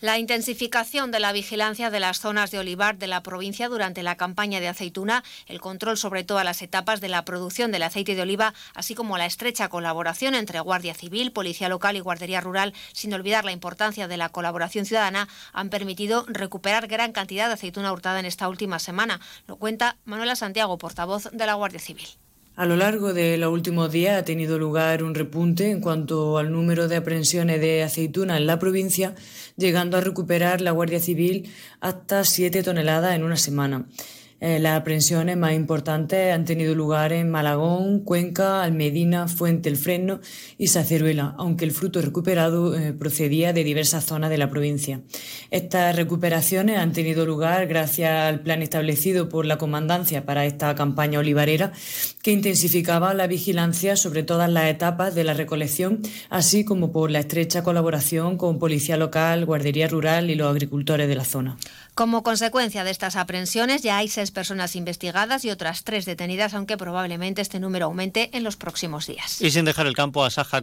La intensificación de la vigilancia de las zonas de olivar de la provincia durante la campaña de aceituna, el control sobre todas las etapas de la producción del aceite de oliva, así como la estrecha colaboración entre Guardia Civil, Policía Local y Guardería Rural, sin olvidar la importancia de la colaboración ciudadana, han permitido recuperar gran cantidad de aceituna hurtada en esta última semana. Lo cuenta Manuela Santiago, portavoz de la Guardia Civil. A lo largo de los últimos días ha tenido lugar un repunte en cuanto al número de aprehensiones de aceituna en la provincia, llegando a recuperar la Guardia Civil hasta 7 toneladas en una semana. Eh, las aprehensiones más importantes han tenido lugar en Malagón, Cuenca, Almedina, Fuente el Fresno y Saceruela, aunque el fruto recuperado eh, procedía de diversas zonas de la provincia. Estas recuperaciones han tenido lugar gracias al plan establecido por la Comandancia para esta campaña olivarera, que intensificaba la vigilancia sobre todas las etapas de la recolección, así como por la estrecha colaboración con Policía Local, Guardería Rural y los agricultores de la zona. Como consecuencia de estas aprehensiones, ya hay seis personas investigadas y otras tres detenidas, aunque probablemente este número aumente en los próximos días. Y sin dejar el campo a Saja